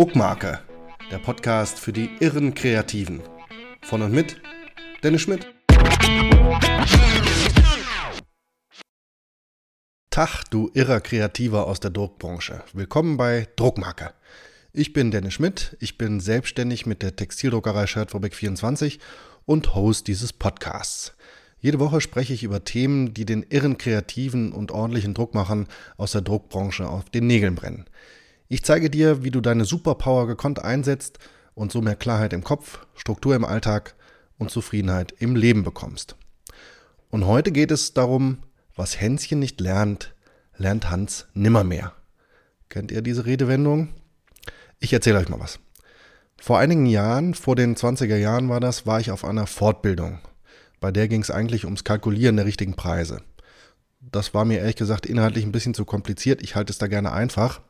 Druckmarke, der Podcast für die irren Kreativen. Von und mit Dennis Schmidt. Tag, du irrer Kreativer aus der Druckbranche. Willkommen bei Druckmarke. Ich bin Dennis Schmidt, ich bin selbstständig mit der Textildruckerei Shirtfabrik 24 und Host dieses Podcasts. Jede Woche spreche ich über Themen, die den irren Kreativen und ordentlichen Druckmachern aus der Druckbranche auf den Nägeln brennen. Ich zeige dir, wie du deine Superpower gekonnt einsetzt und so mehr Klarheit im Kopf, Struktur im Alltag und Zufriedenheit im Leben bekommst. Und heute geht es darum, was Hänschen nicht lernt, lernt Hans nimmermehr. Kennt ihr diese Redewendung? Ich erzähle euch mal was. Vor einigen Jahren, vor den 20er Jahren war das, war ich auf einer Fortbildung. Bei der ging es eigentlich ums Kalkulieren der richtigen Preise. Das war mir ehrlich gesagt inhaltlich ein bisschen zu kompliziert. Ich halte es da gerne einfach.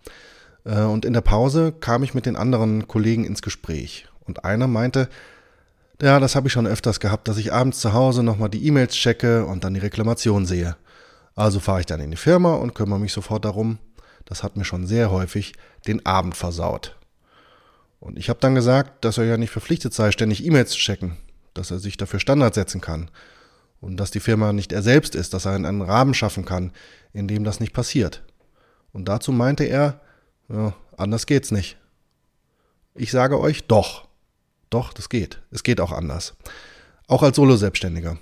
Äh, und in der Pause kam ich mit den anderen Kollegen ins Gespräch. Und einer meinte, ja, das habe ich schon öfters gehabt, dass ich abends zu Hause nochmal die E-Mails checke und dann die Reklamation sehe. Also fahre ich dann in die Firma und kümmere mich sofort darum. Das hat mir schon sehr häufig den Abend versaut. Und ich habe dann gesagt, dass er ja nicht verpflichtet sei, ständig E-Mails zu checken, dass er sich dafür Standards setzen kann und dass die Firma nicht er selbst ist, dass er einen Rahmen schaffen kann, in dem das nicht passiert. Und dazu meinte er, ja, anders geht's nicht. Ich sage euch, doch. Doch, das geht. Es geht auch anders. Auch als Solo-Selbstständiger.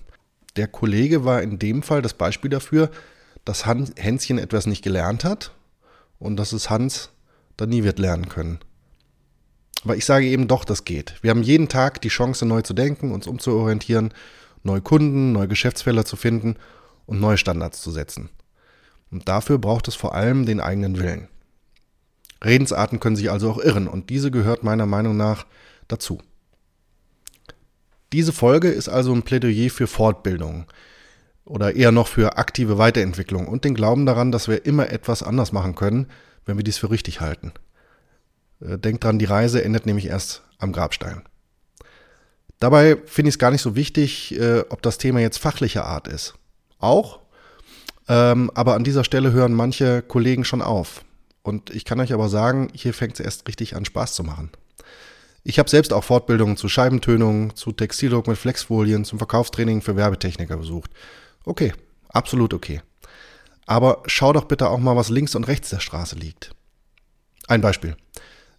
Der Kollege war in dem Fall das Beispiel dafür, dass Hans, Hänschen etwas nicht gelernt hat und dass es Hans dann nie wird lernen können. Aber ich sage eben doch, das geht. Wir haben jeden Tag die Chance, neu zu denken, uns umzuorientieren, neue Kunden, neue Geschäftsfelder zu finden und neue Standards zu setzen. Und dafür braucht es vor allem den eigenen Willen. Redensarten können sich also auch irren und diese gehört meiner Meinung nach dazu. Diese Folge ist also ein Plädoyer für Fortbildung oder eher noch für aktive Weiterentwicklung und den Glauben daran, dass wir immer etwas anders machen können, wenn wir dies für richtig halten. Äh, denkt dran, die Reise endet nämlich erst am Grabstein. Dabei finde ich es gar nicht so wichtig, äh, ob das Thema jetzt fachlicher Art ist. Auch, ähm, aber an dieser Stelle hören manche Kollegen schon auf. Und ich kann euch aber sagen, hier fängt es erst richtig an Spaß zu machen. Ich habe selbst auch Fortbildungen zu Scheibentönung, zu Textildruck mit Flexfolien, zum Verkaufstraining für Werbetechniker besucht. Okay, absolut okay. Aber schau doch bitte auch mal, was links und rechts der Straße liegt. Ein Beispiel.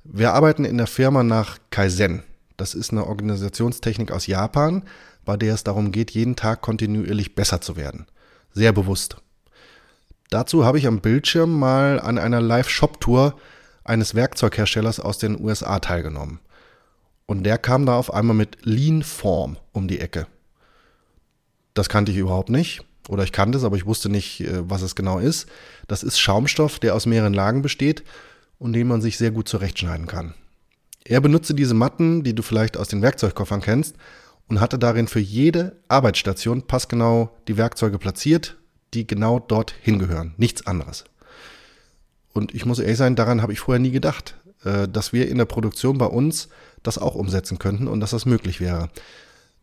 Wir arbeiten in der Firma nach Kaizen. Das ist eine Organisationstechnik aus Japan, bei der es darum geht, jeden Tag kontinuierlich besser zu werden. Sehr bewusst. Dazu habe ich am Bildschirm mal an einer Live-Shop-Tour eines Werkzeugherstellers aus den USA teilgenommen. Und der kam da auf einmal mit Lean Form um die Ecke. Das kannte ich überhaupt nicht. Oder ich kannte es, aber ich wusste nicht, äh, was es genau ist. Das ist Schaumstoff, der aus mehreren Lagen besteht und den man sich sehr gut zurechtschneiden kann. Er benutzte diese Matten, die du vielleicht aus den Werkzeugkoffern kennst, und hatte darin für jede Arbeitsstation passgenau die Werkzeuge platziert, die genau dort hingehören, nichts anderes. Und ich muss ehrlich sein, daran habe ich vorher nie gedacht, äh, dass wir in der Produktion bei uns das auch umsetzen könnten und dass das möglich wäre.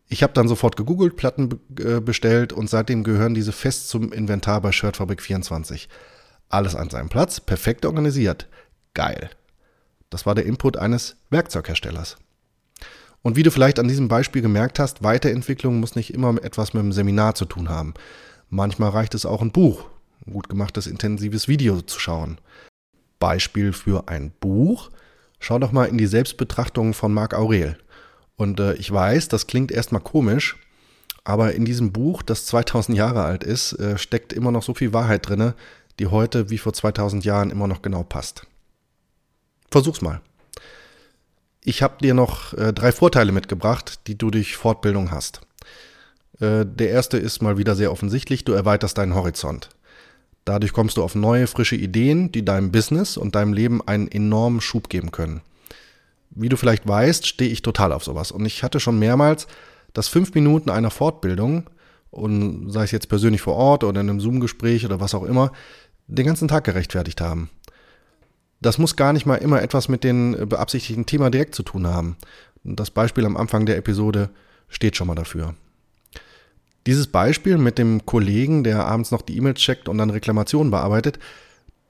Ich habe dann sofort gegoogelt, Platten äh, bestellt und seitdem gehören diese fest zum Inventar bei Shirtfabrik 24. Alles an seinem Platz, perfekt organisiert. Geil. Das war der Input eines Werkzeugherstellers. Und wie du vielleicht an diesem Beispiel gemerkt hast, Weiterentwicklung muss nicht immer etwas mit dem Seminar zu tun haben. Manchmal reicht es auch ein Buch, ein gut gemachtes intensives Video zu schauen. Beispiel für ein Buch. Schau doch mal in die Selbstbetrachtung von Marc Aurel. Und äh, ich weiß, das klingt erstmal komisch, aber in diesem Buch, das 2000 Jahre alt ist, äh, steckt immer noch so viel Wahrheit drin, die heute wie vor 2000 Jahren immer noch genau passt. Versuch's mal. Ich habe dir noch äh, drei Vorteile mitgebracht, die du durch Fortbildung hast. Äh, der erste ist mal wieder sehr offensichtlich, du erweiterst deinen Horizont. Dadurch kommst du auf neue, frische Ideen, die deinem Business und deinem Leben einen enormen Schub geben können. Wie du vielleicht weißt, stehe ich total auf sowas. Und ich hatte schon mehrmals, dass fünf Minuten einer Fortbildung, und sei es jetzt persönlich vor Ort oder in einem Zoom-Gespräch oder was auch immer, den ganzen Tag gerechtfertigt haben. Das muss gar nicht mal immer etwas mit dem beabsichtigten Thema direkt zu tun haben. Das Beispiel am Anfang der Episode steht schon mal dafür. Dieses Beispiel mit dem Kollegen, der abends noch die E-Mails checkt und dann Reklamationen bearbeitet,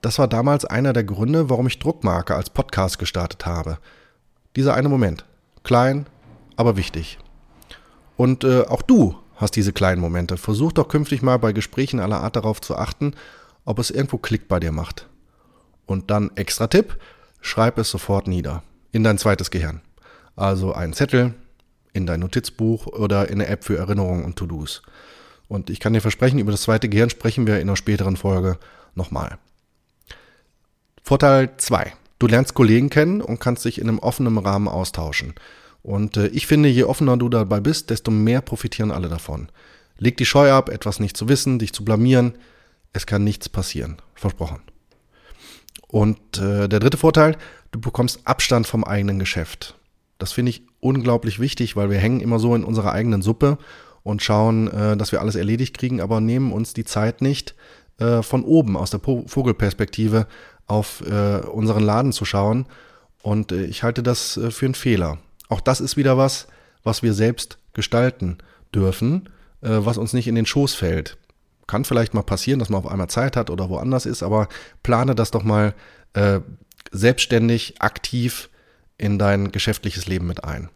Das war damals einer der Gründe, warum ich Druckmarke als Podcast gestartet habe. Dieser eine Moment. Klein, aber wichtig. Und äh, auch du hast diese kleinen Momente. Versuch doch künftig mal bei Gesprächen aller Art darauf zu achten, ob es irgendwo Klick bei dir macht. Und dann extra Tipp, schreib es sofort nieder. In dein zweites Gehirn. Also einen Zettel, in dein Notizbuch oder in eine App für Erinnerungen und To-Dos. Und ich kann dir versprechen, über das zweite Gehirn sprechen wir in einer späteren Folge nochmal. Vorteil 2. Du lernst Kollegen kennen und kannst dich in einem offenen Rahmen austauschen. Und äh, ich finde, je offener du dabei bist, desto mehr profitieren alle davon. Leg die Scheu ab, etwas nicht zu wissen, dich zu blamieren. Es kann nichts passieren. Versprochen. Und äh, der dritte Vorteil, du bekommst Abstand vom eigenen Geschäft. Das finde ich unglaublich wichtig, weil wir hängen immer so in unserer eigenen Suppe und schauen, äh, dass wir alles erledigt kriegen, aber nehmen uns die Zeit nicht, äh, von oben aus der Vogelperspektive auf äh, unseren Laden zu schauen. Und ich halte das für einen Fehler. Auch das ist wieder was, was wir selbst gestalten dürfen, was uns nicht in den Schoß fällt. Kann vielleicht mal passieren, dass man auf einmal Zeit hat oder woanders ist, aber plane das doch mal selbstständig, aktiv in dein geschäftliches Leben mit ein.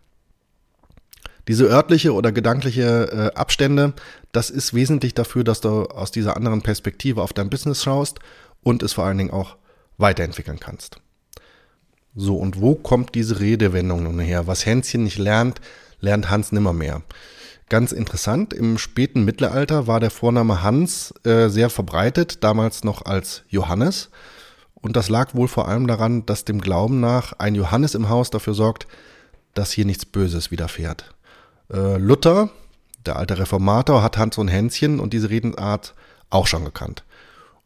Diese örtliche oder gedankliche äh, Abstände, das ist wesentlich dafür, dass du aus dieser anderen Perspektive auf dein Business schaust und es vor allen Dingen auch weiterentwickeln kannst. So, und wo kommt diese Redewendung nun her? Was Hänschen nicht lernt, lernt Hans nimmermehr. Ganz interessant, im späten Mittelalter war der Vorname Hans äh, sehr verbreitet, damals noch als Johannes. Und das lag wohl vor allem daran, dass dem Glauben nach ein Johannes im Haus dafür sorgt, dass hier nichts Böses widerfährt. Äh, Luther, der alte Reformator, hat Hans und Hänschen und diese Redensart auch schon gekannt.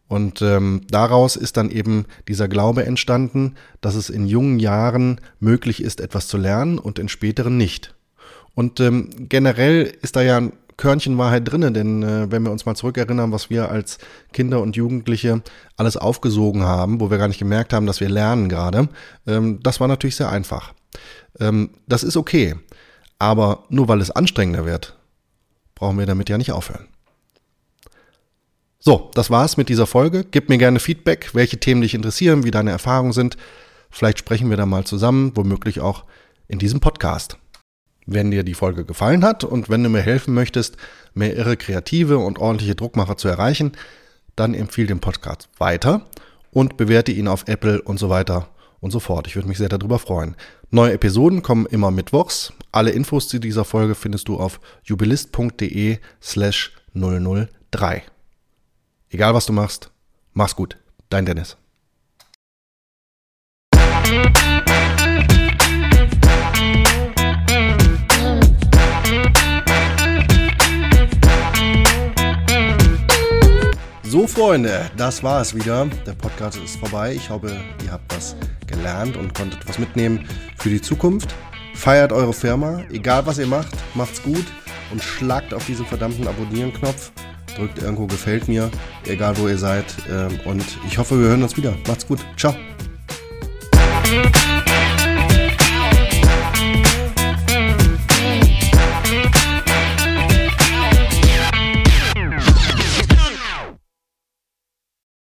Und ähm, daraus ist dann eben dieser Glaube entstanden, dass es in jungen Jahren möglich ist, etwas zu lernen und in späteren nicht. Und ähm, generell ist da ja ein Körnchen Wahrheit drinne, denn äh, wenn wir uns mal zurückerinnern, was wir als Kinder und Jugendliche alles aufgesogen haben, wo wir gar nicht gemerkt haben, dass wir lernen gerade, ähm, das war natürlich sehr einfach. Ähm, das ist okay, aber nur weil es anstrengender wird, brauchen wir damit ja nicht aufhören. So, das war's mit dieser Folge. Gib mir gerne Feedback, welche Themen dich interessieren, wie deine Erfahrungen sind. Vielleicht sprechen wir da mal zusammen, womöglich auch in diesem Podcast. Wenn dir die Folge gefallen hat und wenn du mir helfen möchtest, mehr irre kreative und ordentliche Druckmacher zu erreichen, dann empfehle den Podcast weiter und bewerte ihn auf Apple und so weiter und so fort. Ich würde mich sehr darüber freuen. Neue Episoden kommen immer mittwochs. Alle Infos zu dieser Folge findest du auf jubilist.de slash 003. Egal was du machst, mach's gut. Dein Dennis. So, Freunde, das war es wieder. Der Podcast ist vorbei. Ich hoffe, ihr habt was gelernt und konntet was mitnehmen für die Zukunft. Feiert eure Firma, egal was ihr macht, macht's gut und schlagt auf diesen verdammten Abonnieren-Knopf drückt irgendwo gefällt mir, egal wo ihr seid. Ähm, und ich hoffe, wir hören uns wieder. Macht's gut. Ciao.